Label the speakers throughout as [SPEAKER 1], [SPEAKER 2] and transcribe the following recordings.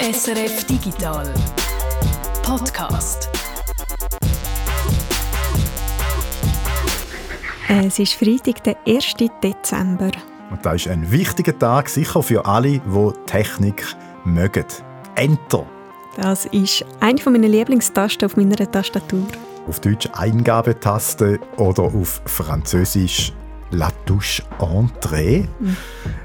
[SPEAKER 1] SRF Digital Podcast.
[SPEAKER 2] Es ist Freitag, der 1. Dezember.
[SPEAKER 3] Und das ist ein wichtiger Tag, sicher für alle, die Technik mögen. Enter.
[SPEAKER 2] Das ist eine meiner Lieblingstasten auf meiner Tastatur.
[SPEAKER 3] Auf Deutsch Eingabetaste oder auf Französisch La Touche Entrée. Mhm.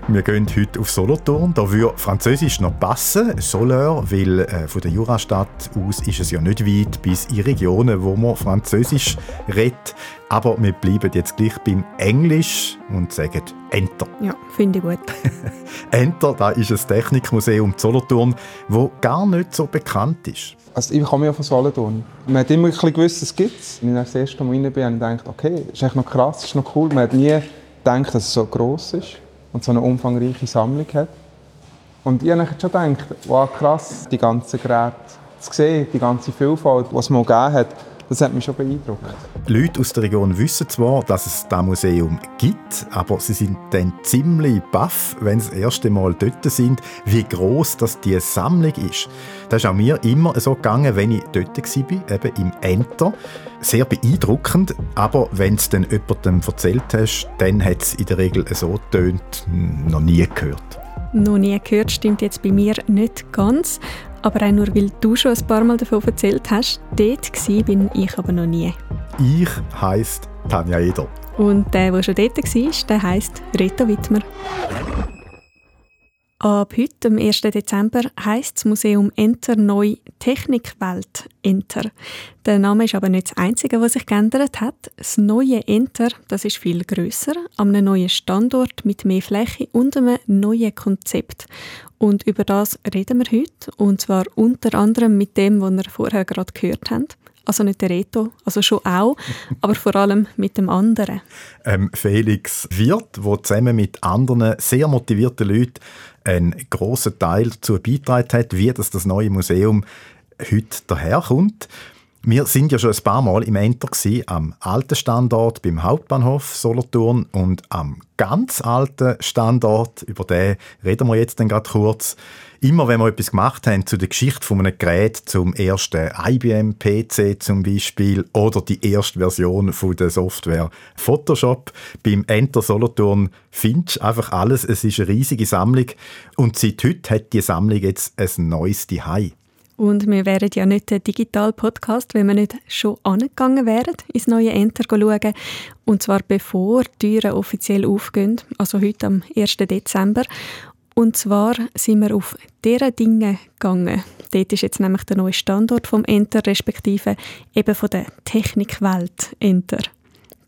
[SPEAKER 3] Wir gehen heute auf Solothurn. Da würde Französisch noch passen, Soleur, weil äh, von der Jurastadt aus ist es ja nicht weit bis in Regionen, wo man Französisch redet. Aber wir bleiben jetzt gleich beim Englisch und sagen Enter.
[SPEAKER 2] Ja, finde ich gut.
[SPEAKER 3] Enter, da ist ein Technikmuseum Solothurn, wo gar nicht so bekannt ist.
[SPEAKER 4] Also ich komme ja von Solothurn. Man hat immer ein bisschen gewusst, es gibt es. Als ich das erste Mal rein bin, habe ich gedacht, okay, das ist echt noch krass, das ist noch cool. Man hat nie gedacht, dass es so gross ist und so eine umfangreiche Sammlung hat. Und ich habe schon gedacht, wow, krass, die ganzen Geräte zu sehen, die ganze Vielfalt, was es mal gegeben hat, das hat mich schon beeindruckt.
[SPEAKER 3] Leute aus der Region wissen zwar, dass es das Museum gibt, aber sie sind dann ziemlich baff, wenn sie das erste Mal dort sind, wie groß das die Sammlung ist. Das ist auch mir immer so gegangen, wenn ich dort war, eben im Enter. Sehr beeindruckend, aber wenn es dann jemandem erzählt hast, dann hat es in der Regel so tönt noch nie gehört.
[SPEAKER 2] Noch nie gehört stimmt jetzt bei mir nicht ganz. Aber auch nur, weil du schon ein paar Mal davon erzählt hast. Dort war bin ich aber noch nie.
[SPEAKER 3] Ich heisse Tanja Eder.
[SPEAKER 2] Und der, der schon dort war, der heisst Reto Wittmer. Ab heute, am 1. Dezember, heisst das Museum Enter neu Technikwelt Enter. Der Name ist aber nicht das Einzige, was sich geändert hat. Das neue Enter, das ist viel größer, an einem neuen Standort mit mehr Fläche und einem neuen Konzept. Und über das reden wir heute, und zwar unter anderem mit dem, was wir vorher gerade gehört haben. Also nicht der Reto, also schon auch, aber vor allem mit dem anderen.
[SPEAKER 3] Ähm, Felix Wirth, der zusammen mit anderen sehr motivierten Leuten einen grossen Teil dazu beigetragen hat, wie das, das neue Museum heute daherkommt. Wir sind ja schon ein paar Mal im Enter gewesen, am alten Standort beim Hauptbahnhof Solothurn und am ganz alten Standort, über den reden wir jetzt dann gerade kurz. Immer wenn wir etwas gemacht haben zu der Geschichte von einem Gerät, zum ersten IBM-PC zum Beispiel oder die erste Version von der Software Photoshop, beim Enter Solothurn findest du einfach alles. Es ist eine riesige Sammlung und seit heute hat die Sammlung jetzt ein neues Zuhause.
[SPEAKER 2] Und wir wären ja nicht ein Digital-Podcast, wenn wir nicht schon angegangen wären, ins neue Enter schauen. Und zwar bevor die Türen offiziell aufgehen, also heute am 1. Dezember. Und zwar sind wir auf diese Dinge gegangen. Dort ist jetzt nämlich der neue Standort vom Enter, respektive eben von der Technikwelt Enter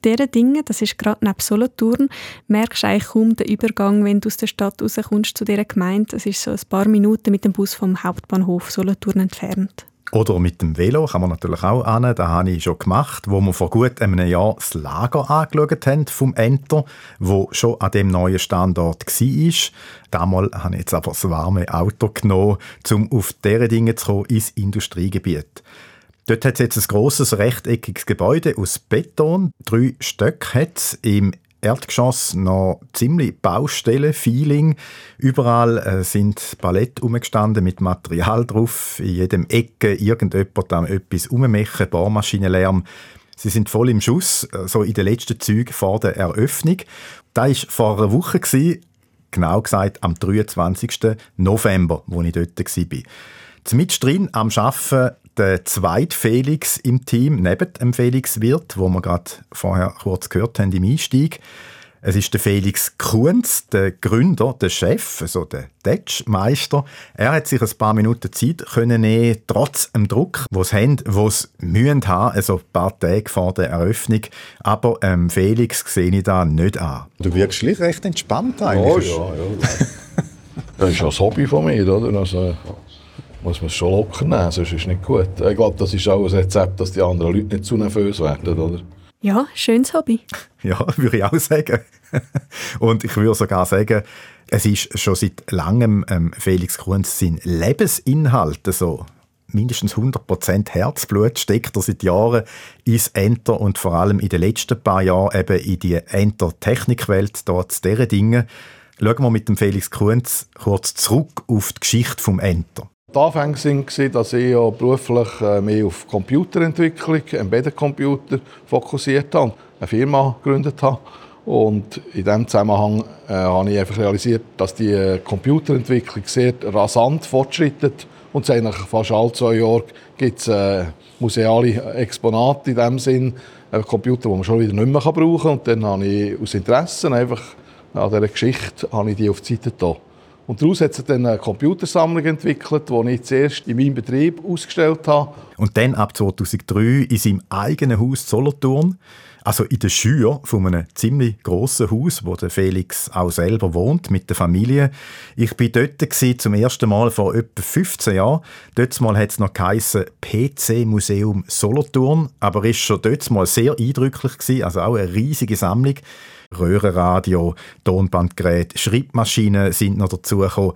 [SPEAKER 2] diesen Dingen, das ist gerade neben Solothurn, merkst du eigentlich kaum den Übergang, wenn du aus der Stadt rauskommst zu dieser Gemeinde. Das ist so ein paar Minuten mit dem Bus vom Hauptbahnhof Solothurn entfernt.
[SPEAKER 3] Oder mit dem Velo kann man natürlich auch an. Das habe ich schon gemacht, wo wir vor gut einem Jahr das Lager angeschaut haben vom Enter, wo schon an dem neuen Standort war. Damals habe ich jetzt aber das warme Auto genommen, um auf diese Dinge zu kommen ins Industriegebiet. Dort hat es jetzt ein grosses rechteckiges Gebäude aus Beton. Drei Stöcke hat es. Im Erdgeschoss noch ziemlich Baustelle-Feeling. Überall äh, sind Palette umgestanden mit Material drauf. In jedem Ecke irgendjemand am etwas ummechen, Bohrmaschinenlärm. Sie sind voll im Schuss, äh, so in den letzten Zügen vor der Eröffnung. Das war vor einer Woche, genau gesagt am 23. November, wo ich dort war. Mit drin am Arbeiten der zweite Felix im Team, neben dem Felix Wirt, wo wir gerade vorher kurz gehört haben im Einstieg. Es ist der Felix Kunz, der Gründer, der Chef, also der Tetschmeister. Er hat sich ein paar Minuten Zeit können nehmen, trotz dem Druck, was haben, was mühen haben, also ein paar Tage vor der Eröffnung. Aber ähm, Felix sehe ich da nicht an. Du wirkst schlicht recht entspannt eigentlich.
[SPEAKER 5] Ja, ja, ja. Das ist ja ein Hobby von mir, oder? Also, muss man es schon locker nehmen, sonst ist es nicht gut. Ich glaube, das ist auch ein Rezept, dass die anderen Leute nicht zu nervös werden, oder?
[SPEAKER 2] Ja, schönes Hobby.
[SPEAKER 3] Ja, würde ich auch sagen. Und ich würde sogar sagen, es ist schon seit langem ähm, Felix Kunz sein Lebensinhalt so. Mindestens 100% Herzblut steckt er seit Jahren ins Enter und vor allem in den letzten paar Jahren eben in die Enter-Technikwelt, dort zu diesen Dingen. Schauen wir mit dem Felix Kunz kurz zurück auf die Geschichte vom Enter.
[SPEAKER 5] Die Anfänge waren, dass ich ja beruflich äh, mehr auf Computerentwicklung, Embedded Computer fokussiert habe und eine Firma gegründet habe. Und in diesem Zusammenhang äh, habe ich einfach realisiert, dass die Computerentwicklung sehr rasant fortschreitet. Und eigentlich fast alle zwei Jahre gibt es äh, museale Exponate in dem Sinn, äh, Computer, die man schon wieder nicht mehr brauchen kann. Und dann habe ich aus Interesse einfach an dieser Geschichte habe ich die auf die Seite getan. Und daraus hat sich dann eine Computersammlung entwickelt, die ich zuerst in meinem Betrieb ausgestellt habe.
[SPEAKER 3] Und dann ab 2003 in seinem eigenen Haus Solothurn, also in der Schür von einem ziemlich grossen Haus, wo der Felix auch selber wohnt, mit der Familie. Ich bin dort zum ersten Mal vor etwa 15 Jahren. Dort hat es noch geheissen PC Museum Solothurn, aber ist schon dort sehr eindrücklich also auch eine riesige Sammlung. Röhrenradio, Tonbandgerät, Schreibmaschinen sind noch dazugekommen.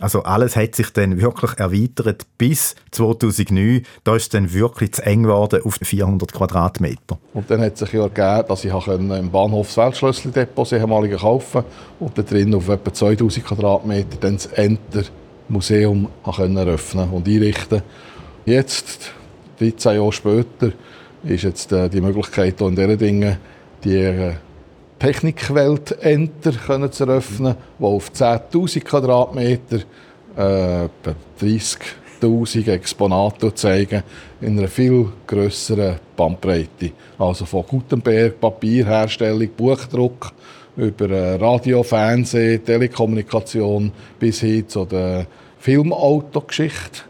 [SPEAKER 3] Also alles hat sich dann wirklich erweitert bis 2009. Da ist es dann wirklich zu eng geworden auf 400 Quadratmeter.
[SPEAKER 5] Und dann hat sich ja ergeben, dass ich im Bahnhof das Weltschlössli-Depot ehemalige kaufen und da drin auf etwa 2000 Quadratmeter dann das Enter Museum eröffnen und einrichten. Jetzt, 13 Jahre später, ist jetzt äh, die Möglichkeit in diesen Dingen, die äh, Technikwelt Enter können zu eröffnen, die auf 10.000 Quadratmeter äh, 30.000 Exponate zeigen, in einer viel grösseren Bandbreite. Also von Gutenberg, Papierherstellung, Buchdruck, über äh, Radio, Fernsehen, Telekommunikation bis hin zu der Filmautogeschichte.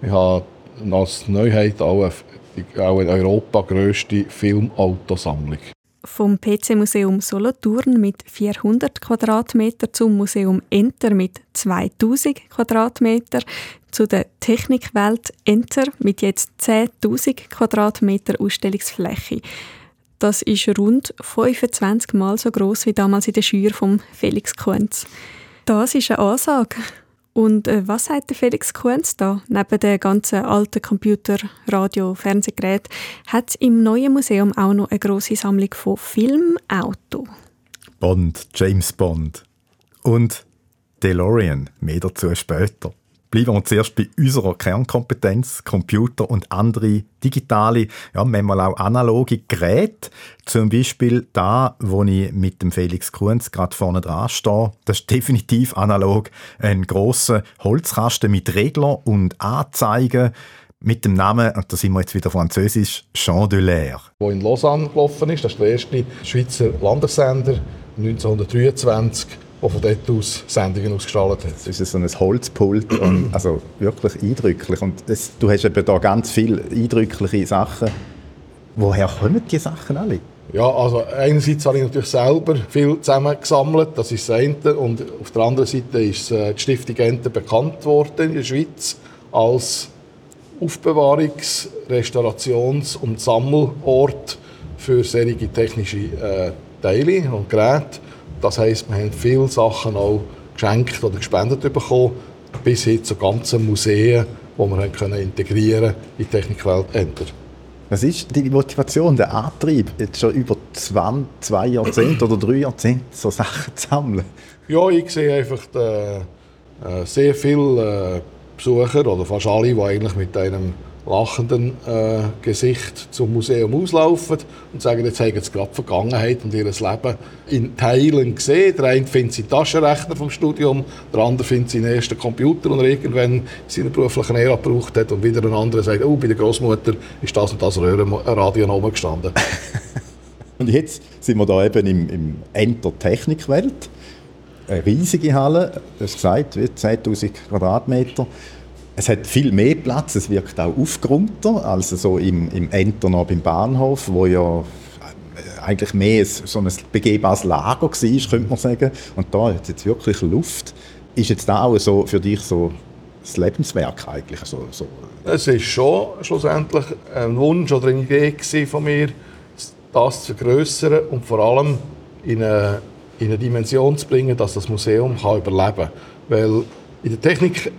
[SPEAKER 5] Ich habe als Neuheit auch, auch in Europa grösste Filmautosammlung
[SPEAKER 2] vom PC-Museum Solothurn mit 400 Quadratmeter zum Museum Enter mit 2000 Quadratmeter zu der Technikwelt Enter mit jetzt 10.000 Quadratmeter Ausstellungsfläche. Das ist rund 25 Mal so groß wie damals in der Schür von Felix Kunz. Das ist eine Ansage. Und äh, was sagt der Felix Kuhns da? Neben den ganzen alten Computer, Radio, Fernsehgeräten hat es im neuen Museum auch noch eine große Sammlung von Filmauto.
[SPEAKER 3] Bond, James Bond und DeLorean, mehr dazu später. Bleiben wir zuerst bei unserer Kernkompetenz, Computer und andere digitale, ja, manchmal auch analoge Geräte. Zum Beispiel da, wo ich mit dem Felix Kunz gerade vorne dran stehe. Das ist definitiv analog. Ein grosser Holzkasten mit Regler und Anzeigen mit dem Namen, und da sind wir jetzt wieder französisch, Chandelier.
[SPEAKER 5] Wo in Lausanne gelaufen ist, das ist der erste Schweizer Landessender 1923 der von dort aus Sendungen ausgestrahlt hat.
[SPEAKER 3] Das ist so ein Holzpult und also wirklich eindrücklich. Und das, du hast eben da ganz viele eindrückliche Sachen. Woher kommen die Sachen alle?
[SPEAKER 5] Ja, also einerseits habe ich natürlich selber viel zusammengesammelt, das ist das eine. Und auf der anderen Seite ist äh, die Stiftung Enter bekannt worden in der Schweiz als Aufbewahrungs-, Restaurations- und Sammelort für solche technische äh, Teile und Geräte. Das heisst, wir haben viele Sachen auch geschenkt oder gespendet bekommen, bis hin zu ganzen Museen, die wir können integrieren in die Technikwelt Enter.
[SPEAKER 3] Was ist die Motivation, der Antrieb, jetzt schon über 20, zwei Jahrzehnte oder drei Jahrzehnte so Sachen zu sammeln?
[SPEAKER 5] Ja, ich sehe einfach die, äh, sehr viele äh, Besucher oder fast alle, die eigentlich mit einem lachenden äh, Gesicht zum Museum auslaufen und sagen, jetzt haben sie gerade die Vergangenheit und ihr Leben in Teilen gesehen. Der eine findet seinen Taschenrechner vom Studium, der andere findet seinen ersten Computer, den er irgendwann in seiner beruflichen Ära gebraucht hat und wieder ein anderer sagt, oh, bei der Großmutter ist das und das Röhrenradio oben gestanden.
[SPEAKER 3] und jetzt sind wir da eben im, im Enter Technikwelt. Eine riesige Halle, du gesagt, 10'000 Quadratmeter es hat viel mehr Platz, es wirkt auch aufgeräumter als so im, im Enter noch beim Bahnhof, wo ja äh, eigentlich mehr so ein begehbares Lager war, könnte man sagen. Und da hat es jetzt wirklich Luft. Ist jetzt da auch so für dich so das Lebenswerk eigentlich? So, so.
[SPEAKER 5] Es ist schon schlussendlich ein Wunsch oder eine Idee von mir, das zu vergrößern und vor allem in eine, in eine Dimension zu bringen, dass das Museum kann überleben kann. Weil in der Technik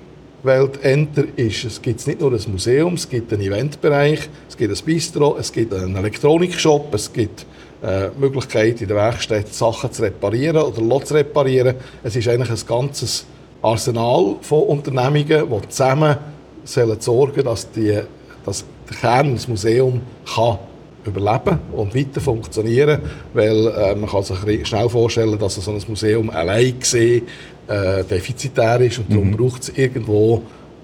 [SPEAKER 5] Welt Enter ist, es gibt nicht nur ein Museum, es gibt einen Eventbereich, es gibt ein Bistro, es gibt einen Elektronikshop, es gibt äh, Möglichkeit in der Werkstatt Sachen zu reparieren oder zu reparieren. Es ist eigentlich ein ganzes Arsenal von Unternehmungen, die zusammen sollen sorgen dass, die, dass der Kern des Museums kann überleben und weiter funktionieren, weil äh, man kann sich schnell vorstellen, dass so ein Museum allein gesehen äh, defizitär ist und darum mhm. braucht es irgendwo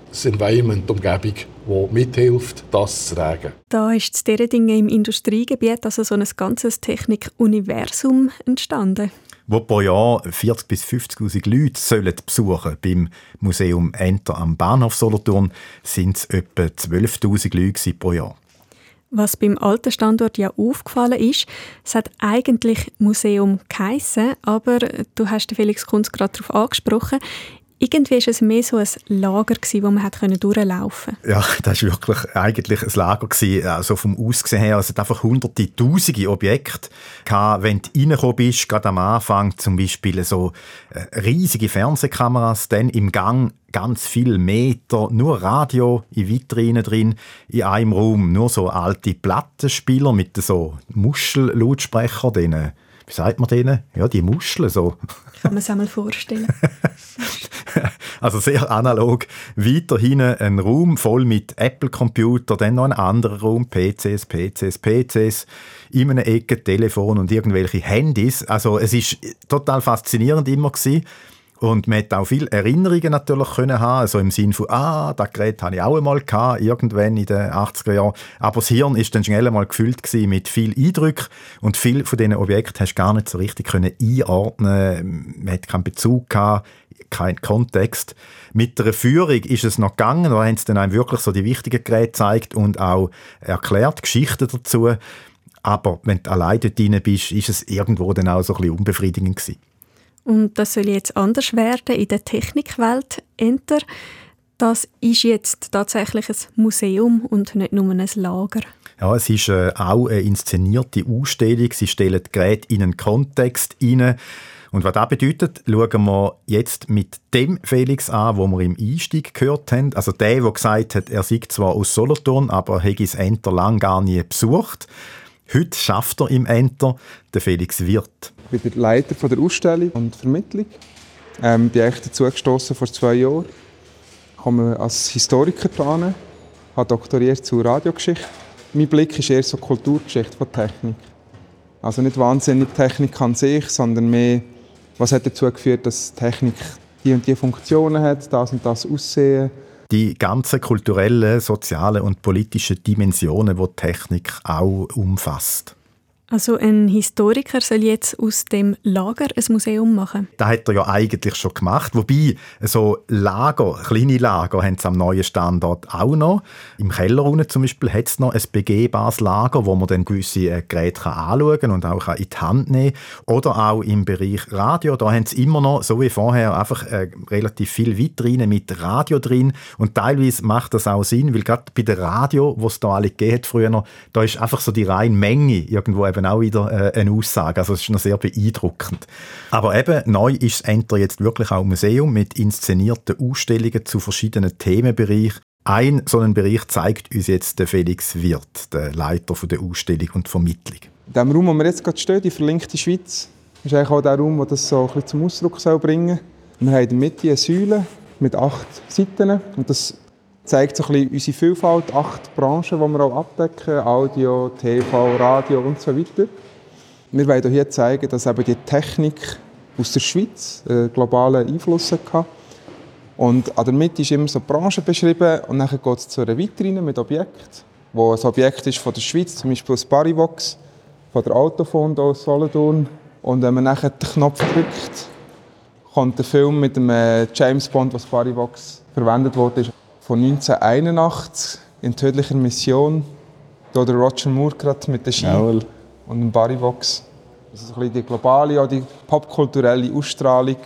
[SPEAKER 5] das Environment, die Umgebung, die mithilft, das zu tragen.
[SPEAKER 2] Da ist zu diesen Dingen im Industriegebiet also so ein ganzes Technikuniversum entstanden
[SPEAKER 3] wo pro Jahr 40.000 bis 50.000 Leute sollen besuchen Beim Museum Enter am Bahnhof Solothurn sind es etwa 12.000 Leute pro Jahr.
[SPEAKER 2] Was beim alten Standort ja aufgefallen ist, es hat eigentlich Museum geheissen, aber du hast Felix Kunz gerade darauf angesprochen, irgendwie war es mehr so ein Lager, gewesen, wo man hat durchlaufen
[SPEAKER 3] konnte. Ja, das war wirklich eigentlich ein Lager. Gewesen. Also vom Aussehen her, also es hat einfach hunderte, tausende Objekte gehabt, wenn du reingekommen bist, gerade am Anfang zum Beispiel so äh, riesige Fernsehkameras, dann im Gang ganz viele Meter, nur Radio in Vitrinen drin, in einem Raum, nur so alte Plattenspieler mit so Muschellautsprecher, denen wie sagt man denen? Ja, die Muscheln so.
[SPEAKER 2] Kann man sich einmal vorstellen.
[SPEAKER 3] also sehr analog. Weiter hinten ein Raum voll mit Apple-Computer, dann noch ein anderer Raum, PCs, PCs, PCs, in einer Ecke Telefon und irgendwelche Handys. Also es ist total faszinierend immer gewesen. Und man hat auch viele Erinnerungen natürlich können haben, also im Sinne von, ah, das Gerät hatte ich auch einmal gehabt, irgendwann in den 80er Jahren. Aber das Hirn ist dann schnell einmal gefüllt mit viel Eindruck und viele von diesen Objekten hast du gar nicht so richtig können einordnen. Man hat keinen Bezug gehabt, keinen Kontext. Mit der Führung ist es noch gegangen, da haben sie dann einem wirklich so die wichtigen Geräte gezeigt und auch erklärt, Geschichten dazu. Aber wenn du allein dort drin bist, ist es irgendwo dann auch so ein bisschen unbefriedigend gewesen.
[SPEAKER 2] Und das soll jetzt anders werden in der Technikwelt. Enter. Das ist jetzt tatsächlich ein Museum und nicht nur ein Lager.
[SPEAKER 3] Ja, es ist äh, auch eine inszenierte Ausstellung. Sie stellen die Geräte in einen Kontext hinein. Und was das bedeutet, schauen wir jetzt mit dem Felix an, wo wir im Einstieg gehört haben. Also der, der gesagt hat, er sei zwar aus Solothurn, aber er hätte das Enter lang gar nie besucht. Heute schafft er im Enter, der Felix Wirth.
[SPEAKER 4] Ich bin der Leiter von der Ausstellung und Vermittlung. Ähm, bin eigentlich dazu vor zwei Jahren. Ich komme als Historiker hin, habe doktoriert zu Radiogeschichte. Mein Blick ist eher so Kulturgeschichte von Technik. Also nicht wahnsinnig Technik an sich, sondern mehr, was hat dazu geführt, dass Technik die und die Funktionen hat, das und das Aussehen
[SPEAKER 3] die ganzen kulturellen, sozialen und politischen Dimensionen, die Technik auch umfasst.
[SPEAKER 2] Also ein Historiker soll jetzt aus dem Lager ein Museum machen?
[SPEAKER 3] Das hat er ja eigentlich schon gemacht. Wobei, so Lager, kleine Lager haben sie am neuen Standort auch noch. Im Keller unten zum Beispiel hat es noch ein begehbares Lager, wo man dann gewisse äh, Geräte anschauen kann und auch in die Hand nehmen kann. Oder auch im Bereich Radio, da haben sie immer noch, so wie vorher, einfach äh, relativ viel Vitrinen mit Radio drin. Und teilweise macht das auch Sinn, weil gerade bei der Radio, wo es da alle gegeben hat früher, da ist einfach so die reine Menge irgendwo eben eben auch wieder äh, eine Aussage. Also es ist noch sehr beeindruckend. Aber eben, neu ist das Enter jetzt wirklich auch Museum mit inszenierten Ausstellungen zu verschiedenen Themenbereichen. Ein so einen Bereich zeigt uns jetzt der Felix Wirth, der Leiter der Ausstellung und Vermittlung.
[SPEAKER 4] In dem Raum, wo wir jetzt gerade stehen, die verlinkte Schweiz, ist eigentlich auch der Raum, der das so ein bisschen zum Ausdruck bringen soll. Wir haben in der Mitte eine Säule mit acht Seiten und das zeigt so ein bisschen unsere Vielfalt, acht Branchen, die wir auch abdecken, Audio, TV, Radio und so weiter. Wir wollen hier zeigen, dass eben die Technik aus der Schweiz einen globalen Einfluss hat. Und an der Mitte ist immer so eine Branche beschrieben und dann geht es zu einer Vitrine mit Objekten, wo ein Objekt ist von der Schweiz, zum Beispiel das Barivox, von der Autofond aus Solothurn. Und wenn man nachher den Knopf drückt, kommt der Film mit dem äh, James Bond, was Barivox verwendet wurde, von 1981 in tödlicher Mission. Da der Roger Moore gerade mit der Ski Jawohl. und dem Barrybox. Also so ein bisschen die globale, auch die popkulturelle Ausstrahlung.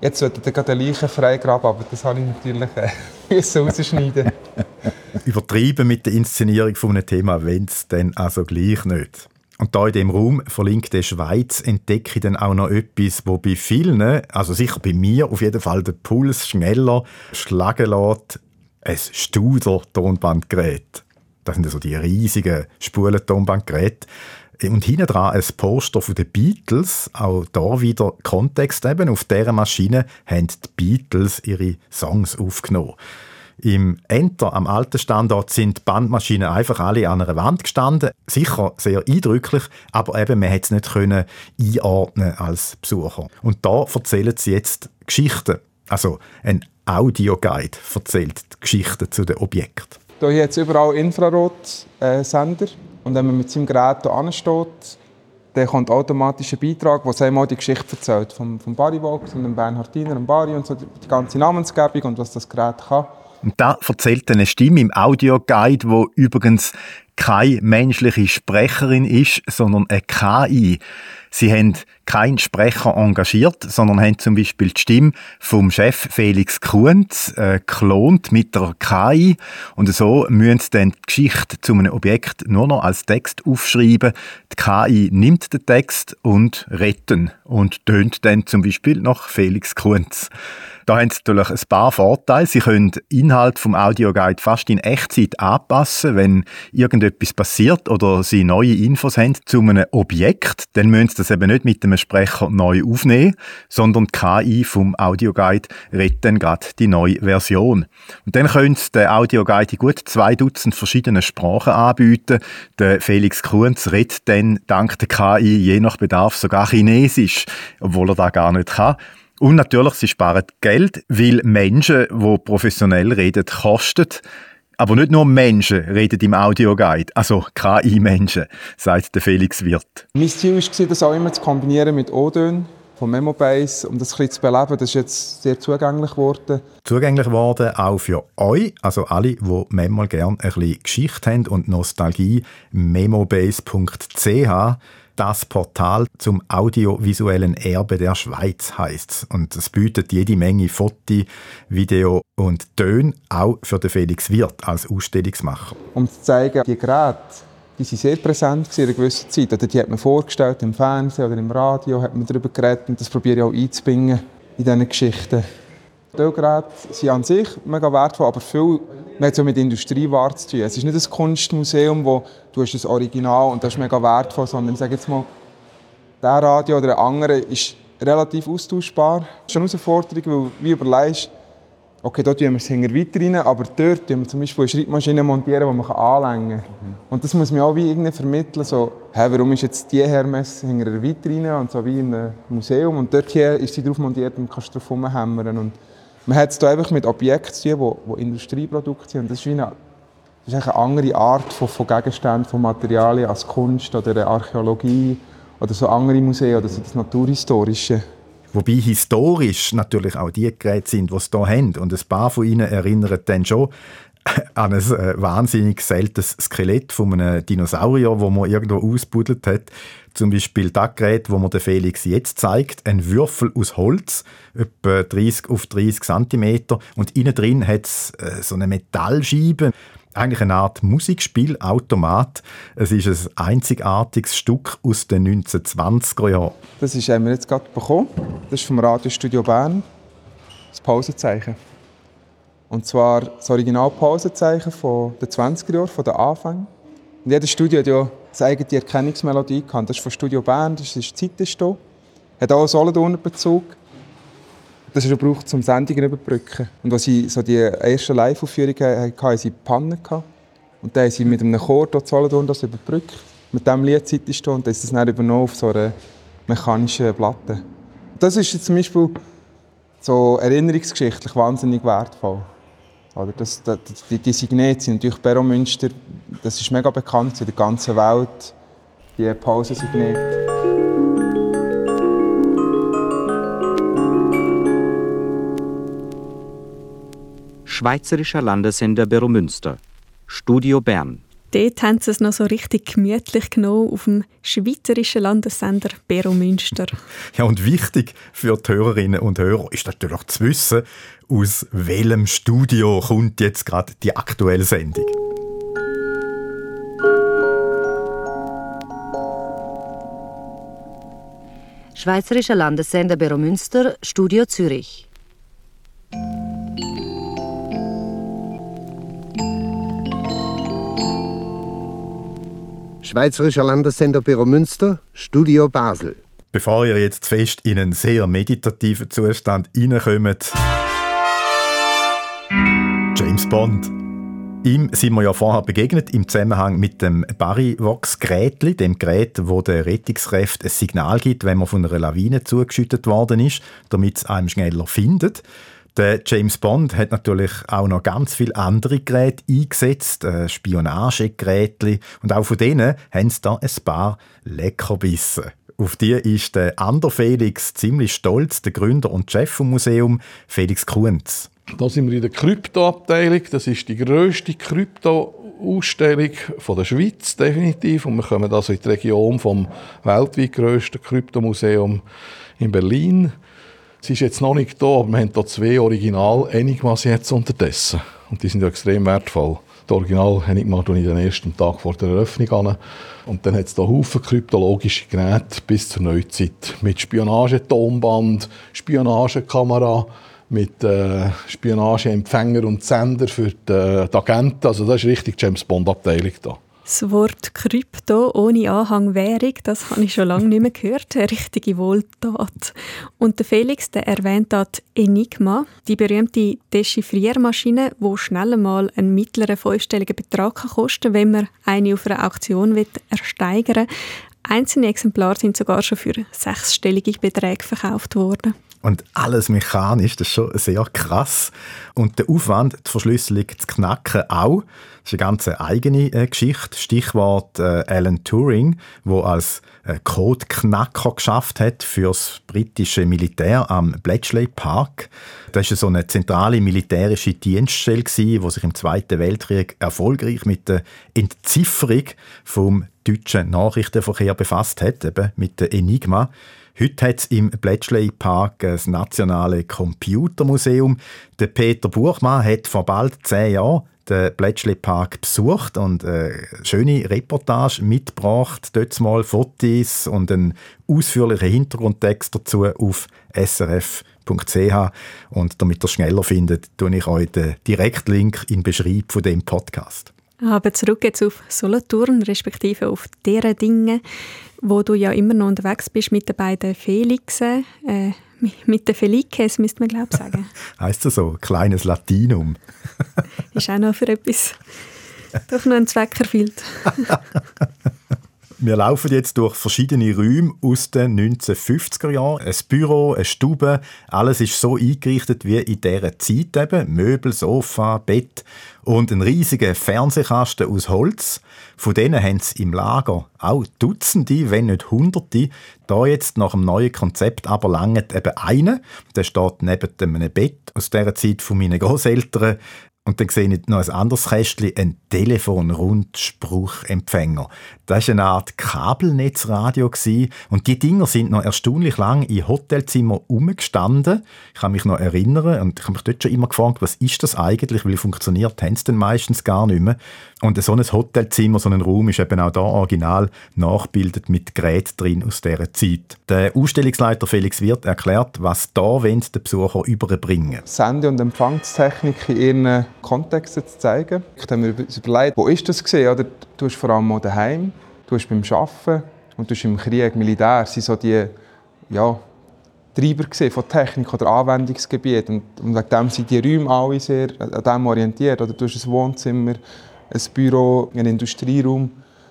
[SPEAKER 4] Jetzt sollte er gerade eine Leiche freigraben, aber das habe ich natürlich äh, rausschneiden.
[SPEAKER 3] Übertrieben mit der Inszenierung von einem Thema, wenn es dann also gleich nicht. Und da in dem Raum verlinkt der Schweiz entdecke ich dann auch noch etwas, wo bei vielen, also sicher bei mir auf jeden Fall den Puls schneller schlagen lässt, ein Studer-Tonbandgerät. Das sind also die riesigen Spulentonbandgeräte. Und hinten dran ein Poster von den Beatles, auch da wieder Kontext eben. Auf dieser Maschine haben die Beatles ihre Songs aufgenommen. Im Enter am alten Standort sind die Bandmaschinen einfach alle an einer Wand gestanden. Sicher sehr eindrücklich, aber eben, man hätte es nicht können einordnen als Besucher. Und da erzählen sie jetzt Geschichten. Also ein Audioguide erzählt die Geschichten zu den Objekten.
[SPEAKER 4] Hier hat es überall Infrarotsender. Und wenn man mit seinem Gerät hier ansteht, dann kommt automatisch ein Beitrag, der einmal die Geschichte erzählt. Vom, vom Barry Vox und dem Bernhard Diener, dem Barry und so, die ganze Namensgebung und was das Gerät kann.
[SPEAKER 3] Und da erzählt eine Stimme im Audioguide, wo übrigens keine menschliche Sprecherin ist, sondern eine KI. Sie haben keinen Sprecher engagiert, sondern haben zum Beispiel die Stimme vom Chef Felix Kuhns äh, klont mit der KI und so müssen sie dann die Geschichte zu einem Objekt nur noch als Text aufschreiben. Die KI nimmt den Text und retten und tönt dann zum Beispiel nach Felix Kuhns. Da haben sie natürlich ein paar Vorteile. Sie können Inhalt vom Audioguide fast in Echtzeit anpassen, wenn irgendetwas passiert oder sie neue Infos haben zu einem Objekt, dann müssen sie das eben nicht mit dem Sprecher neu aufnehmen, sondern die KI vom Audioguide redet dann gerade die neue Version. Und dann können sie den Audioguide in gut zwei Dutzend verschiedene Sprachen anbieten. Der Felix Kunz redet dann dank der KI je nach Bedarf sogar Chinesisch, obwohl er da gar nicht kann. Und natürlich, sie sparen Geld, weil Menschen, die professionell reden, kosten. Aber nicht nur Menschen reden im Audioguide, also KI-Menschen, sagt der Felix Wirth.
[SPEAKER 4] Mein Ziel war, das auch immer zu kombinieren mit O-Tönen von MemoBase, um das ein bisschen zu beleben. Das ist jetzt sehr zugänglich geworden.
[SPEAKER 3] Zugänglich geworden auch für euch, also alle, die manchmal gerne ein bisschen Geschichte haben und Nostalgie, memobase.ch das Portal zum audiovisuellen Erbe der Schweiz heißt und es bietet jede Menge Foto, Video und Töne auch für den Felix Wirth als Ausstellungsmacher.
[SPEAKER 4] Um zu zeigen, die Geräte, die sind sehr präsent in einer gewissen Zeit. Oder die hat man vorgestellt im Fernsehen oder im Radio, hat man darüber geredet und das probiere ich auch einzubinden in diesen Geschichten. Die Ölgeräte sind an sich mega wertvoll, aber viel man hat so mit Industrieware zu tun. Es ist nicht ein Kunstmuseum, wo du hast das Original und das ist mega wertvoll, sondern ich sage jetzt mal, der Radio oder der andere ist relativ austauschbar. Das ist eine Herausforderung, weil wie überlegst, okay, dort tun wir es hinter weiter rein, aber dort tun wir zum Beispiel eine Schreibmaschine montieren, die man anlängen kann. Mhm. Und das muss man auch wie irgendwie vermitteln, so, hey, warum ist jetzt die Hermes hinter weiter rein und so wie in einem Museum und dort hier ist sie drauf montiert und kannst drauf rumhämmern. Und man hat es hier einfach mit Objekten zu tun, die, Industrieprodukte sind. Das ist, wie eine, das ist eine andere Art von, von Gegenständen, von Materialien als Kunst oder Archäologie oder so andere Museen oder so das Naturhistorische.
[SPEAKER 3] Wobei historisch natürlich auch die Geräte sind, die sie hier haben. Und ein paar von ihnen erinnern dann schon an ein äh, wahnsinnig seltenes Skelett von einem Dinosaurier, das man irgendwo ausbuddelt hat. Zum Beispiel das Gerät, das mir Felix jetzt zeigt, ein Würfel aus Holz, etwa 30 auf 30 cm. Und innen drin hat es äh, so eine Metallscheibe, eigentlich eine Art Musikspielautomat. Es ist ein einzigartiges Stück aus den 1920er Jahren.
[SPEAKER 4] Das ist, haben wir jetzt gerade bekommen. Das ist vom Radiostudio Bern. Das Pausenzeichen. Und zwar das Original-Pausenzeichen von den 20er Jahren, von den Anfängen. Und jedes Studio hat ja seine eigene Erkennungsmelodie gehabt. Das ist von Studio Bern, das ist Zeitenstau. Hat auch einen Solothurner-Bezug. Das ist gebraucht, um Sendungen überbrücken. Und als sie so die ersten Live-Aufführungen hatten, hatten sie Pannen. Und dann haben sie mit einem Chor dort Solothurn das überbrückt. Mit diesem Lied Zeitenstau. Und dann ist das dann übernommen auf so einer mechanischen Platte. Das ist zum Beispiel so erinnerungsgeschichtlich wahnsinnig wertvoll. Oder das, das, die, die Signete sind natürlich Beromünster, das ist mega bekannt in der ganzen Welt, die Pausensignete.
[SPEAKER 1] Schweizerischer Landessender Beromünster, Studio Bern.
[SPEAKER 2] Dort haben sie es noch so richtig gemütlich genommen auf dem schweizerischen Landessender Bero Münster.
[SPEAKER 3] Ja, und wichtig für die Hörerinnen und Hörer ist natürlich zu wissen, aus welchem Studio kommt jetzt gerade die aktuelle Sendung.
[SPEAKER 6] Schweizerischer Landessender Bero Münster, Studio Zürich.
[SPEAKER 7] Schweizerischer Landessender Büro Münster, Studio Basel.
[SPEAKER 3] Bevor ihr jetzt fest in einen sehr meditativen Zustand hineinkommt, James Bond. Ihm sind wir ja vorher begegnet im Zusammenhang mit dem Barryvox-Gerät, dem Gerät, wo der Rettungskräfte ein Signal gibt, wenn man von einer Lawine zugeschüttet worden ist, damit es einem schneller findet. Der James Bond hat natürlich auch noch ganz viele andere Geräte eingesetzt, äh, Spionagegeräte und auch von denen haben sie da ein paar Leckerbissen. Auf die ist der Ander Felix ziemlich stolz, der Gründer und Chef vom Museum, Felix Kunz.
[SPEAKER 5] Da sind wir in der Kryptoabteilung. Das ist die grösste Krypto-Ausstellung der Schweiz, definitiv. Und wir kommen also in die Region vom weltweit grössten Kryptomuseum in Berlin. Es ist jetzt noch nicht da, aber wir haben hier zwei Original Enigmas jetzt unterdessen. Und die sind ja extrem wertvoll. Das Original Enigma tue ich den ersten Tag vor der Eröffnung an. Und dann hat es da Haufen kryptologische Geräte bis zur Neuzeit. Mit Spionagetonband, Spionagekamera, mit äh, Spionageempfänger und Sender für die, äh, die Agenten. Also das ist richtig James Bond-Abteilung da.
[SPEAKER 2] Das Wort Krypto ohne Anhang Währung, das habe ich schon lange nicht mehr gehört. Eine richtige Wohltat. Und der Felix der erwähnt dort Enigma, die berühmte Dechiffriermaschine, die schnell einmal einen mittleren fünfstelligen Betrag kann kosten wenn man eine auf einer Auktion will ersteigern Einzelne Exemplare sind sogar schon für sechsstellige Beträge verkauft worden.
[SPEAKER 3] Und alles mechanisch, das ist schon sehr krass. Und der Aufwand, die Verschlüsselung zu knacken, auch. Das ist eine ganz eigene äh, Geschichte. Stichwort äh, Alan Turing, wo als äh, Codeknacker geschafft hat für das britische Militär am Bletchley Park. Das war so eine zentrale militärische Dienststelle, die sich im Zweiten Weltkrieg erfolgreich mit der Entzifferung vom deutschen Nachrichtenverkehr befasst hat, eben mit der Enigma. Heute hat es im Bletchley Park das nationale Computermuseum. Der Peter Buchmann hat vor bald zehn Jahren den Bletchley Park besucht und eine schöne Reportage mitgebracht. Dort mal Fotos und einen ausführlichen Hintergrundtext dazu auf srf.ch. Und damit ihr schneller findet, tue ich euch den Direktlink in den Beschreibung von dem Podcast.
[SPEAKER 2] Aber zurück jetzt auf Solothurn, respektive auf deren Dinge, wo du ja immer noch unterwegs bist mit den beiden Felixen, äh, mit den Felikes, müsste man glaube ich sagen.
[SPEAKER 3] heißt das so? Kleines Latinum.
[SPEAKER 2] ist auch noch für etwas. Doch noch ein Zweck erfüllt.
[SPEAKER 3] Wir laufen jetzt durch verschiedene Räume aus den 1950er Jahren. Ein Büro, eine Stube, alles ist so eingerichtet wie in dieser Zeit eben. Möbel, Sofa, Bett und ein riesiger Fernsehkasten aus Holz. Von denen haben sie im Lager auch Dutzende, wenn nicht Hunderte. Da jetzt nach dem neuen Konzept aber lange eben einen. Der steht neben einem Bett aus der Zeit von meinen Großeltern. Und dann sehe ich noch ein anderes Kästchen, ein Telefon-Rundspruchempfänger. Das war eine Art Kabelnetzradio. Und die Dinger sind noch erstaunlich lang in Hotelzimmern umgestanden. Ich kann mich noch erinnern und ich habe mich dort schon immer gefragt, was ist das eigentlich, weil funktioniert haben sie dann meistens gar nicht mehr. Und so ein Hotelzimmer, so ein Raum ist eben auch da original nachgebildet mit Geräten drin aus dieser Zeit. Der Ausstellungsleiter Felix Wirth erklärt, was da den Besucher überbringen
[SPEAKER 4] Sende- und Empfangstechnik in ihren Kontexten zu zeigen. Ich habe mir überlegt, wo ist das gesehen? Du hast vor allem auch daheim, du hast beim Arbeiten und du hast im Krieg, Militär, sind so die ja, Treiber von Technik oder Anwendungsgebiet. Und, und wegen dem sind die Räume alle sehr an dem orientiert. Oder du hast ein Wohnzimmer, ein Büro, einen Industrieraum.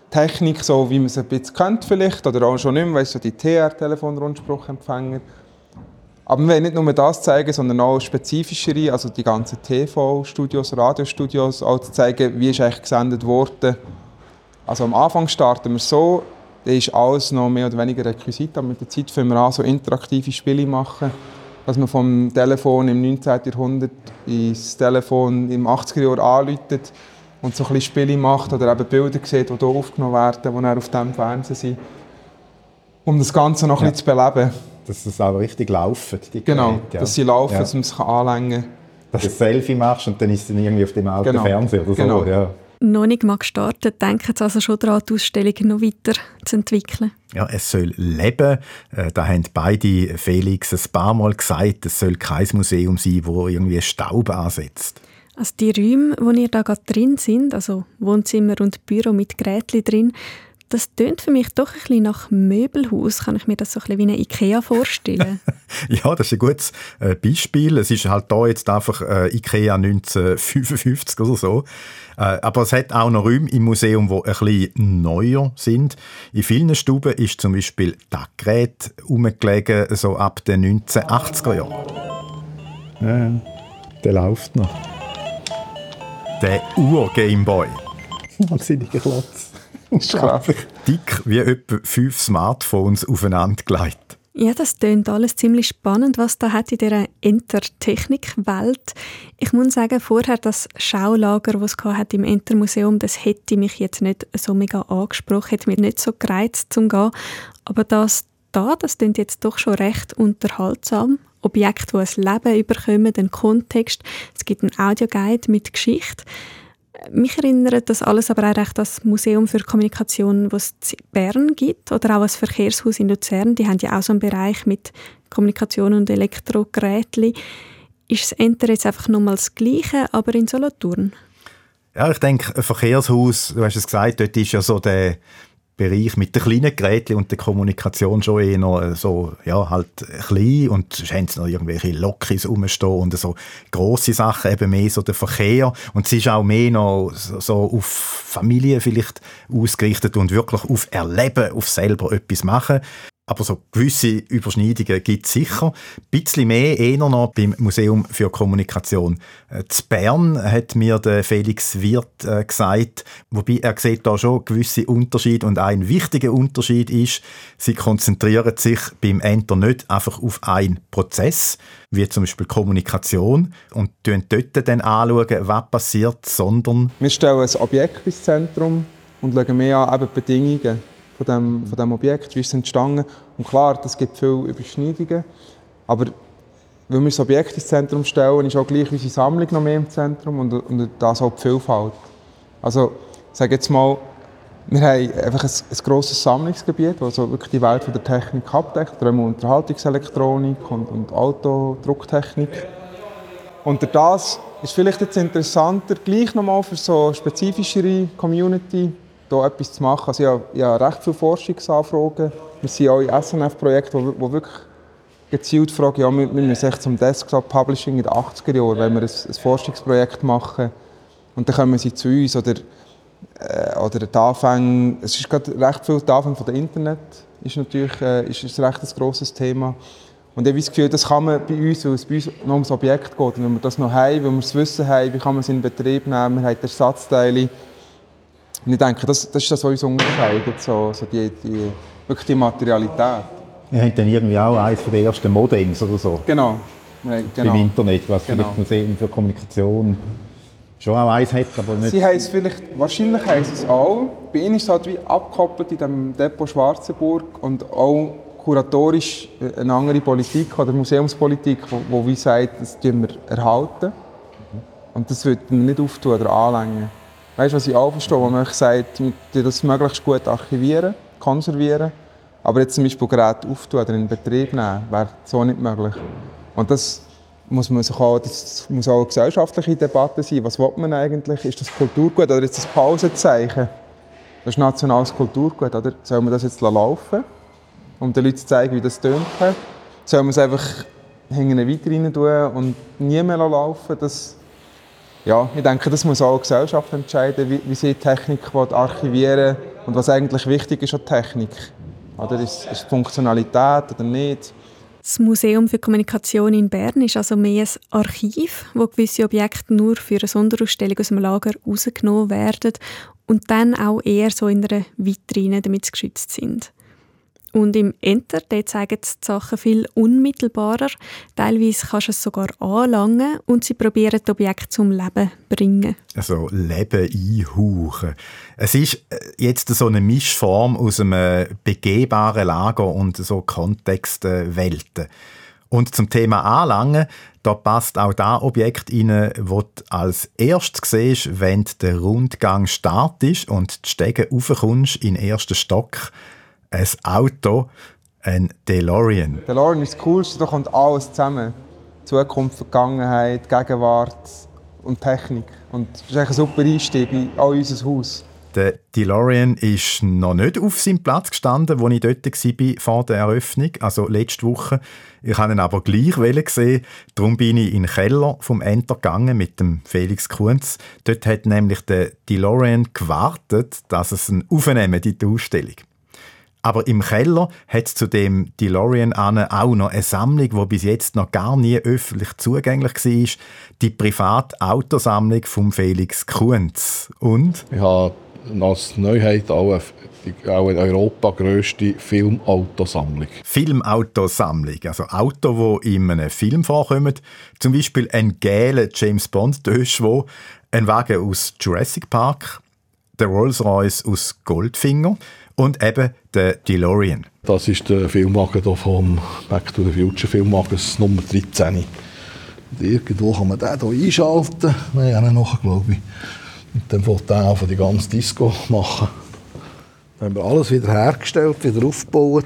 [SPEAKER 4] Technik, so wie man es ein bisschen kennt vielleicht, oder auch schon nicht mehr, weißt, so die TR-Telefonrundspruchempfänger. Aber wir wollen nicht nur das zeigen, sondern auch spezifischere, also die ganzen TV-Studios, Radiostudios, auch zu zeigen, wie ist eigentlich gesendet worden. Also am Anfang starten wir so, da ist alles noch mehr oder weniger Requisit, aber mit der Zeit fangen wir an, so interaktive Spiele machen, dass man vom Telefon im 19. Jahrhundert ins Telefon im 80er Jahr anläutet und so ein bisschen Spiele macht oder eben Bilder sieht, die hier aufgenommen werden, die dann auf dem Fernsehen sind, um das Ganze noch ja. ein bisschen zu beleben
[SPEAKER 3] dass es auch richtig laufen.
[SPEAKER 4] Die genau, Geräte, ja. dass sie laufen, ja. dass man es anlängen kann.
[SPEAKER 3] Dass du ein Selfie machst und dann ist es irgendwie auf dem alten
[SPEAKER 4] genau.
[SPEAKER 3] Fernseher oder so.
[SPEAKER 4] Genau.
[SPEAKER 3] Ja.
[SPEAKER 2] Noch nicht mal gestartet, denken Sie also schon daran, die Ausstellung noch weiter zu entwickeln?
[SPEAKER 3] Ja, es soll leben. Äh, da haben beide Felix ein paar Mal gesagt, es soll kein Museum sein, wo irgendwie Staub ansetzt.
[SPEAKER 2] Also die Räume, wo ihr da gerade drin sind, also Wohnzimmer und Büro mit Geräten drin, Das tönt für mich doch ein bisschen nach Möbelhaus. Kann ich mir das so ein bisschen wie eine Ikea vorstellen?
[SPEAKER 3] ja, das ist ein gutes äh, Beispiel. Es ist halt da jetzt einfach äh, Ikea 1955 oder so. Äh, aber es hat auch noch Räume im Museum, die ein bisschen neuer sind. In vielen Stuben ist zum Beispiel das Gerät rumgelegen, so ab den 1980er Jahren. Ja, der läuft noch. Der Ur-Gameboy. Wahnsinniger Klotz. Unglaublich. Dick wie etwa fünf Smartphones aufeinandergelegt.
[SPEAKER 2] Ja, das klingt alles ziemlich spannend, was da hat in dieser Enter-Technik-Welt. Ich muss sagen, vorher das Schaulager, das es hat im Enter-Museum, das hätte mich jetzt nicht so mega angesprochen, hätte mich nicht so gereizt zum gehen. Aber das da, das klingt jetzt doch schon recht unterhaltsam. Objekte, die ein Leben überkommen, einen Kontext. Es gibt einen Audioguide mit Geschichte. Mich erinnert das alles aber auch recht das Museum für Kommunikation, das es in Bern gibt, oder auch das Verkehrshaus in Luzern. Die haben ja auch so einen Bereich mit Kommunikation und Elektrogeräten. Ist das Enter jetzt einfach nochmal das Gleiche, aber in Solothurn?
[SPEAKER 3] Ja, ich denke, ein Verkehrshaus, du hast es gesagt, dort ist ja so der Bereich mit den kleinen Geräten und der Kommunikation schon eher noch äh, so, ja, halt klein und haben noch irgendwelche Lokis rumstehen und so grosse Sachen, eben mehr so der Verkehr und es ist auch mehr noch so auf Familie vielleicht ausgerichtet und wirklich auf Erleben, auf selber etwas machen. Aber so gewisse Überschneidungen gibt es sicher. Ein bisschen mehr eher noch beim Museum für Kommunikation. Äh, zu Bern hat mir der Felix Wirth äh, gesagt, wobei er sieht da schon gewisse Unterschiede und ein wichtiger Unterschied ist, sie konzentrieren sich beim Enter nicht einfach auf einen Prozess, wie zum Beispiel Kommunikation und schauen dort dann anschauen, was passiert, sondern...
[SPEAKER 4] Wir stellen ein Objekt ins Zentrum und schauen mehr an eben Bedingungen von dem, von dem Objekt, wie ist es entstanden. Und klar, das gibt viele Überschneidungen, aber wenn wir das Objekt ins Zentrum stellen, ist auch gleich unsere Sammlung noch mehr im Zentrum und, und das auch die Vielfalt. Also, ich sage jetzt mal, wir haben einfach ein, ein grosses Sammlungsgebiet, das so wirklich die Welt von der Technik abdeckt, vor allem Unterhaltungselektronik und, und Autodrucktechnik. Und das ist vielleicht jetzt interessanter, gleich nochmal für so spezifischere Community, hier etwas zu machen. Also ich, habe, ich habe recht viele Forschungsanfragen. Wir sind auch in SNF-Projekten, wo, wo wirklich gezielt fragen, ja, wir, wir müssen zum Desktop-Publishing in den 80er Jahren, wenn wir ein, ein, Forschungsprojekt machen und dann kommen sie zu uns oder, äh, oder die Anfänge, es ist gerade recht viel der Anfang von Internet ist natürlich äh, ist, ist recht ein grosses Thema. Und ich habe das Gefühl, das kann man bei uns, weil es bei uns noch ums Objekt geht. Und wenn wir das noch haben, wenn wir das Wissen haben, wie kann man es in Betrieb nehmen, wir haben Ersatzteile, und ich denke, das, das ist das, was uns unterscheidet, so, so die, die, wirklich die Materialität.
[SPEAKER 3] Ihr habt dann irgendwie auch eines der ersten Modems oder so?
[SPEAKER 4] Genau.
[SPEAKER 3] genau. Im Internet, was genau. vielleicht Museum für Kommunikation schon auch eins hat, aber nicht...
[SPEAKER 4] Sie heisst vielleicht, wahrscheinlich heisst es auch, bei Ihnen ist es halt wie abgekoppelt in dem Depot Schwarzenburg und auch kuratorisch eine andere Politik oder Museumspolitik, wo, wo wie sagt, das wir erhalten. Und das wird man nicht auftun oder anlängen. Weißt du, was ich auch verstehe, wo man sagt, das möglichst gut archivieren, konservieren, aber jetzt zum Beispiel Geräte auftun oder in Betrieb nehmen, wäre so nicht möglich. Und das muss man sich auch, das muss auch eine gesellschaftliche Debatte sein. Was will man eigentlich? Ist das Kulturgut oder ist das Pausezeichen? Das ist nationales Kulturgut, oder? Soll man das jetzt laufen, um den Leuten zu zeigen, wie das tönt? Soll man es einfach hinten weiter rein tun und nie mehr laufen? Das ja, ich denke, das muss auch die Gesellschaft entscheiden, wie, wie sie Technik archivieren und was eigentlich wichtig ist an Technik. Oder ist, es Funktionalität oder nicht?
[SPEAKER 2] Das Museum für Kommunikation in Bern ist also mehr ein Archiv, wo gewisse Objekte nur für eine Sonderausstellung aus dem Lager rausgenommen werden und dann auch eher so in einer Vitrine, damit sie geschützt sind. Und im Enter zeigen die Sachen viel unmittelbarer. Teilweise kannst du es sogar anlangen und sie probieren das Objekt zum Leben zu bringen.
[SPEAKER 3] Also Leben einhauchen. Es ist äh, jetzt so eine Mischform aus einem begehbaren Lager und so Kontextwelten. Und zum Thema Anlangen, da passt auch das Objekt rein, das du als erstes siehst, wenn der Rundgang startet und die Stege raufkommst in den ersten Stock ein Auto, ein DeLorean.
[SPEAKER 4] DeLorean ist das Coolste, da kommt alles zusammen. Zukunft, Vergangenheit, Gegenwart und Technik. Und das ist ein super Einstieg in all unser Haus.
[SPEAKER 3] Der DeLorean ist noch nicht auf seinem Platz gestanden, wo ich dort war vor der Eröffnung, also letzte Woche. Ich habe ihn aber gleich gesehen. Darum bin ich in den Keller vom Enter gegangen mit dem Felix Kunz. Dort hat nämlich der DeLorean gewartet, dass es ihn aufnehmen in die Ausstellung. Aber im Keller hat zu dem DeLorean auch noch eine Sammlung, die bis jetzt noch gar nie öffentlich zugänglich war. Die private Autosammlung von Felix Kunz. Und?
[SPEAKER 5] Ich habe als Neuheit auch, auch in Europa grösste Filmautosammlung.
[SPEAKER 3] Filmautosammlung, also Auto, die in einem Film vorkommen. Zum Beispiel ein gelber James Bond Döschwo, ein Wagen aus Jurassic Park, der Rolls-Royce aus Goldfinger und eben der DeLorean.
[SPEAKER 5] Das ist der Filmwagen hier vom Back to the Future Filmwagen Nummer 13. Und irgendwo kann man den hier einschalten. Nein, einen noch, glaube ich. Und dann fängt er an, die ganze Disco machen. Dann haben wir alles wieder hergestellt, wieder aufgebaut.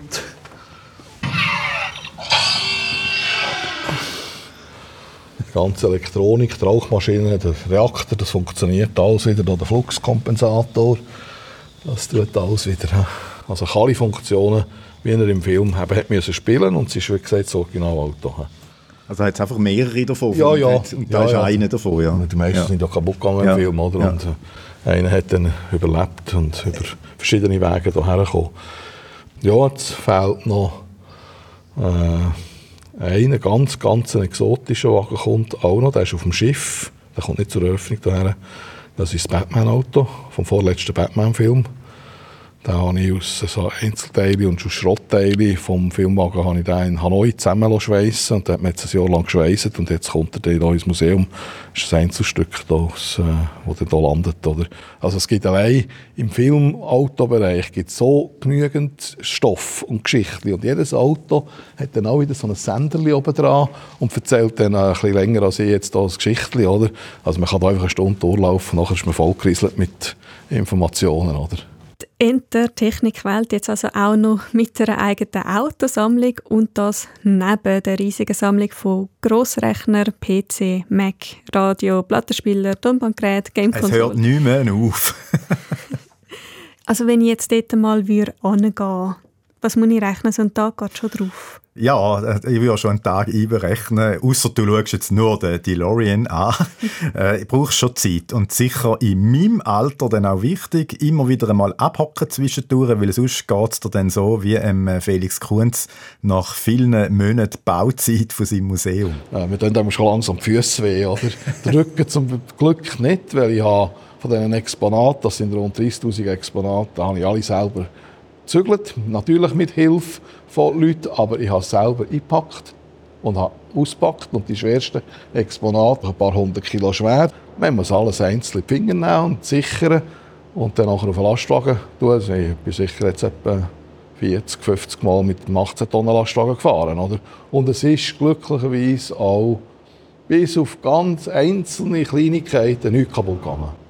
[SPEAKER 5] Die ganze Elektronik, die Rauchmaschine, der Reaktor, das funktioniert alles wieder. Der Fluxkompensator. Das tut alles wieder. Also alle Funktionen, wie er im Film haben, hat müssen spielen und es ist, wie gesagt, das Originalauto.
[SPEAKER 3] Also hat es einfach mehrere davon?
[SPEAKER 5] Ja, ja.
[SPEAKER 3] Und da ja, ist ja. einer davon, ja.
[SPEAKER 5] Die meisten
[SPEAKER 3] ja.
[SPEAKER 5] sind ja kaputt gegangen im Film, oder? Und äh, einer hat dann überlebt und über verschiedene Wege hierher gekommen. Ja, jetzt fehlt noch äh, einer ganz, ganz exotischer Wagen kommt auch noch, der ist auf dem Schiff, der kommt nicht zur Eröffnung hierher. Das ist das Batman-Auto vom vorletzten Batman-Film. Da habe ich aus so Einzelteilen und aus Schrottteilen vom Filmwagen habe ich den in Hanoi zusammen schweissen und da hat man ein Jahr lang geschweißt und jetzt kommt er hier ins Museum. Das ist ein Einzelstück, das äh, dann hier landet. Oder? Also es gibt allein im Filmautobereich gibt so genügend Stoff und Geschichte und jedes Auto hat dann auch wieder so ein Senderli oben dran und erzählt dann ein bisschen länger als ich jetzt hier das Geschichtli, oder? Also man kann da einfach eine Stunde durchlaufen, nachher ist man vollgerieselt mit Informationen, oder?
[SPEAKER 2] Enter Technikwelt jetzt also auch noch mit einer eigenen Autosammlung und das neben der riesigen Sammlung von Grossrechner, PC, Mac, Radio, Plattenspieler, Tonbandgerät, Gamekonsolen.
[SPEAKER 3] Es hört nicht mehr auf.
[SPEAKER 2] also wenn ich jetzt dort mal angehen würde, was muss ich rechnen? So ein Tag geht schon drauf.
[SPEAKER 3] Ja, äh, ich will ja schon einen Tag einberechnen, außer du schaust jetzt nur den DeLorean an. äh, brauchst schon Zeit. Und sicher in meinem Alter dann auch wichtig, immer wieder einmal abhocken zwischendurch, weil sonst geht es dir dann so wie ähm, Felix Kunz nach vielen Monaten Bauzeit von seinem Museum.
[SPEAKER 5] Ja, wir tun dann schon langsam die Füße weh, oder? Der Rücken zum Glück nicht, weil ich habe von diesen Exponaten, das sind rund 30'000 Exponate, habe ich alle selber gezügelt, natürlich mit Hilfe von Leuten, aber ich habe es selber eingepackt und habe ausgepackt und die schwersten Exponate, ein paar hundert Kilo schwer, man muss alles einzeln in die Finger nehmen und sichern und dann auf den Lastwagen tun. Also ich bin sicher jetzt etwa 40, 50 Mal mit einem 18 Tonnen Lastwagen gefahren. Oder? Und es ist glücklicherweise auch bis auf ganz einzelne Kleinigkeiten nichts kaputt gegangen.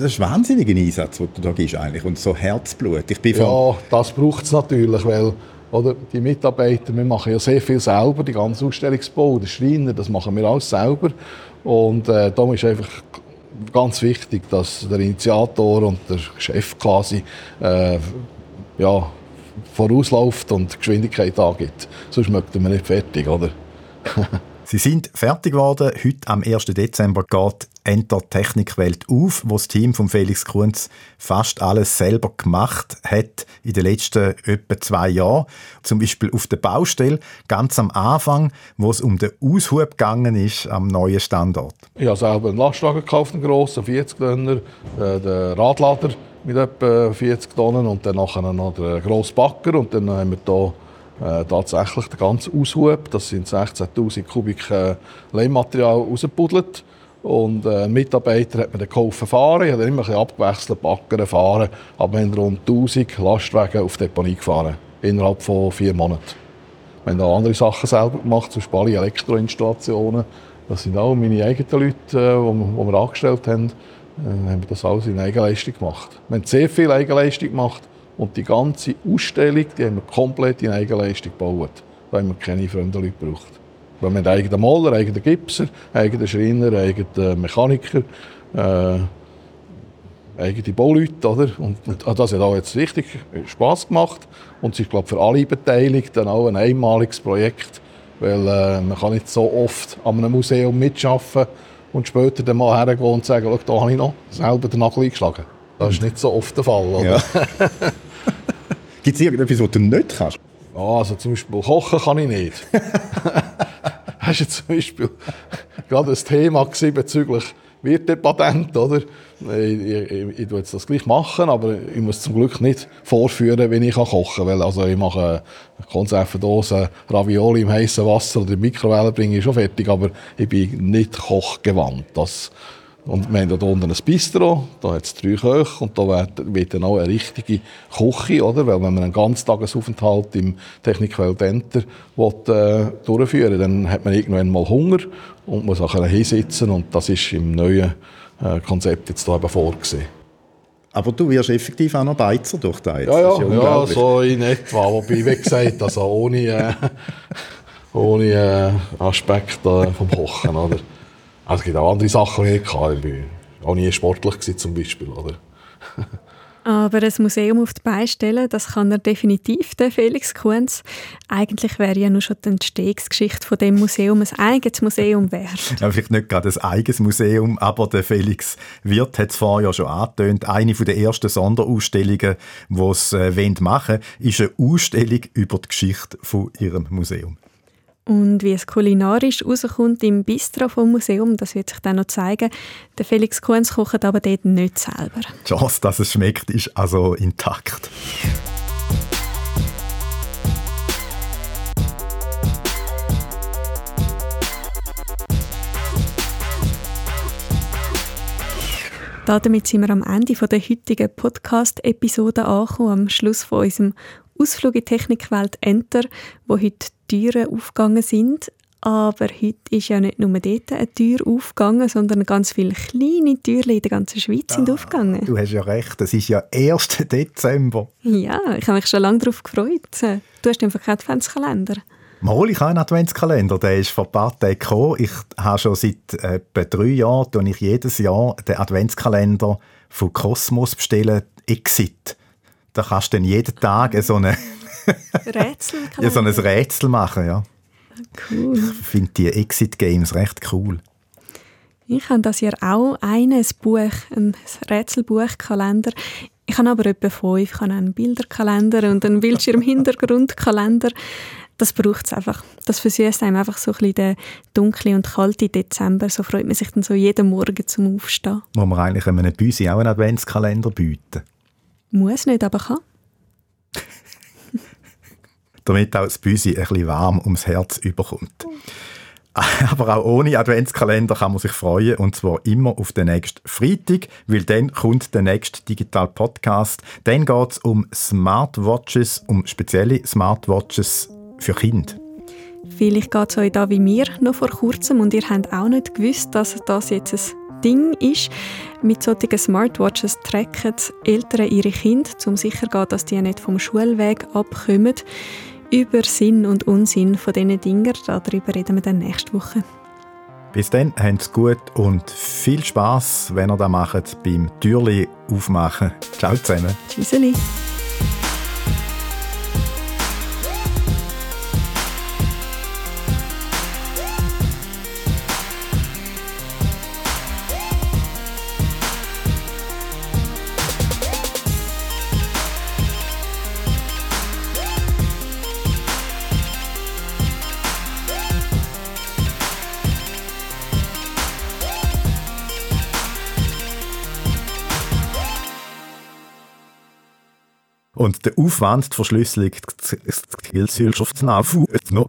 [SPEAKER 3] Das ist ein wahnsinniger Einsatz, den du da gibst eigentlich. Und so Herzblut.
[SPEAKER 5] Ich bin ja, das braucht es natürlich, weil oder, die Mitarbeiter, wir machen ja sehr viel selber, die ganze Ausstellungsbau, der Schreiner, das machen wir alles selber. Und äh, darum ist einfach ganz wichtig, dass der Initiator und der Chef quasi äh, ja, vorausläuft und Geschwindigkeit angibt. Sonst möchten wir nicht fertig, oder?
[SPEAKER 3] Sie sind fertig geworden. Heute am 1. Dezember geht Enter Technikwelt auf, wo das Team von Felix Kunz fast alles selber gemacht hat in den letzten etwa zwei Jahren. Zum Beispiel auf der Baustelle, ganz am Anfang, wo es um den Aushub gegangen ist am neuen Standort.
[SPEAKER 5] Ich habe selber einen Lastwagen gekauft, einen grossen 40 Tonner, äh, den Radlader mit etwa 40 Tonnen und dann noch den grossen Backer und dann haben wir hier äh, tatsächlich den ganzen Aushub, das sind 16'000 Kubik äh, Leihmaterial rausgebuddelt. Und äh, Mitarbeiter hat mir dann geholfen fahren. Ich habe dann immer ein bisschen abgewechselt, backen, fahren. Aber wir haben rund 1000 Lastwagen auf Deponie gefahren. Innerhalb von vier Monaten. Wir haben auch andere Sachen selber gemacht, zum Beispiel Elektroinstallationen. Das sind auch meine eigenen Leute, die äh, wir angestellt haben. Dann äh, haben wir das alles in Eigenleistung gemacht. Wir haben sehr viel Eigenleistung gemacht. Und die ganze Ausstellung die haben wir komplett in Eigenleistung gebaut. Da haben wir keine fremden Leute gebraucht. Wir haben eigenen Maler, eigenen Gipser, eigenen Schreiner, eigenen Mechaniker. Äh, eigene Bauleute, oder? Und, und das hat auch jetzt richtig Spass gemacht. Und es ist, glaube für alle Beteiligten auch ein einmaliges Projekt, weil äh, man kann nicht so oft an einem Museum mitschaffen und später dann mal hergehen und sagen, schau, da habe ich noch selber den Nagel eingeschlagen. Das ist nicht so oft der Fall, oder? Ja.
[SPEAKER 3] Gibt es irgendetwas, was du nicht kannst?
[SPEAKER 5] Ja, also zum Beispiel kochen kann ich nicht. Hast du zum Beispiel gerade ein Thema bezüglich Wirtepatent, oder? Ich, ich, ich, ich jetzt das gleich machen, aber ich muss zum Glück nicht vorführen, wie ich kochen kann. Weil also ich mache eine Konservendose Ravioli im heißen Wasser oder in die Mikrowelle bringe ich schon fertig, aber ich bin nicht kochgewandt. Das, und wir haben hier unten ein Bistro, da hat es drei Köche und da wird, dann auch eine richtige Küche, oder? Weil wenn man einen Ganztagesaufenthalt im Technikwelt Enter will, äh, durchführen will, dann hat man irgendwann mal Hunger und muss auch hinsitzen und das ist im neuen äh, Konzept jetzt da eben vorgesehen.
[SPEAKER 3] Aber du wirst effektiv auch noch Beizer durch
[SPEAKER 5] Ja, ja, ja, ja, so in etwa. Wobei, wie gesagt, also ohne, äh, ohne äh, Aspekt äh, vom Kochen, oder? Also es gibt auch andere Sachen, die ich hatte. Ich war auch nie sportlich gewesen, zum Beispiel, oder?
[SPEAKER 2] Aber ein Museum auf die Beine stellen, das kann er definitiv, der Felix Kunz. Eigentlich wäre ja nur schon die Entstehungsgeschichte von dem Museum ein eigenes Museum wert.
[SPEAKER 3] Ja, vielleicht nicht gerade ein eigenes Museum, aber der Felix Wirth hat es vorher ja schon angetönt. Eine der ersten Sonderausstellungen, die sie äh, machen wollen, ist eine Ausstellung über die Geschichte von ihrem Museum.
[SPEAKER 2] Und wie es kulinarisch rauskommt im Bistro vom Museum, das wird sich dann noch zeigen. Der Felix Kuhns kocht aber dort nicht selber.
[SPEAKER 3] Die Chance, dass es schmeckt, ist also intakt.
[SPEAKER 2] Damit sind wir am Ende der heutigen Podcast-Episode angekommen, am Schluss von unserem Ausflug in die Technikwelt Enter, wo heute Türen aufgegangen sind. Aber heute ist ja nicht nur dort eine Tür aufgegangen, sondern ganz viele kleine Türen in der ganzen Schweiz sind ah, aufgegangen.
[SPEAKER 3] Du hast ja recht, es ist ja 1. Dezember.
[SPEAKER 2] Ja, ich habe mich schon lange darauf gefreut. Du hast einfach keinen Adventskalender.
[SPEAKER 3] Mal, ich habe einen Adventskalender, der ist vor ein paar Tagen gekommen. Ich habe schon seit etwa drei Jahren ich jedes Jahr den Adventskalender von Cosmos bestellen, Exit. Da kannst du dann jeden Tag so eine
[SPEAKER 2] Rätsel,
[SPEAKER 3] ja, so ein Rätsel machen, ja.
[SPEAKER 2] Cool.
[SPEAKER 3] Ich finde die Exit Games recht cool.
[SPEAKER 2] Ich habe das Jahr auch ein Buch, ein Rätselbuchkalender. Ich habe aber etwa fünf. Ich habe einen Bilderkalender und einen Bildschirmhintergrundkalender. Das braucht es einfach. Das versüßt einem einfach so ein bisschen den dunklen und kalten Dezember. So freut man sich dann so jeden Morgen zum Aufstehen.
[SPEAKER 3] Muss man eigentlich einem Büsi auch einen Adventskalender bieten?
[SPEAKER 2] Muss nicht, aber kann.
[SPEAKER 3] Damit auch das Büsi ein bisschen warm ums Herz überkommt. Aber auch ohne Adventskalender kann man sich freuen und zwar immer auf den nächsten Freitag, weil dann kommt der nächste Digital Podcast. Dann geht es um Smartwatches, um spezielle Smartwatches für Kinder.
[SPEAKER 2] Vielleicht geht es euch da wie mir noch vor kurzem und ihr habt auch nicht gewusst, dass das jetzt ein Ding ist. Mit solchen Smartwatches tracken Eltern ihre Kinder, um sicherzugehen, dass die nicht vom Schulweg abkommen. Über Sinn und Unsinn von diesen Dingen, darüber reden wir dann nächste Woche.
[SPEAKER 3] Bis dann, habt's gut und viel Spaß, wenn ihr das macht, beim Türli aufmachen. Ciao zusammen.
[SPEAKER 2] Tschüsseli.
[SPEAKER 3] Und der Aufwand, die Verschlüsselung, den Aufwand noch.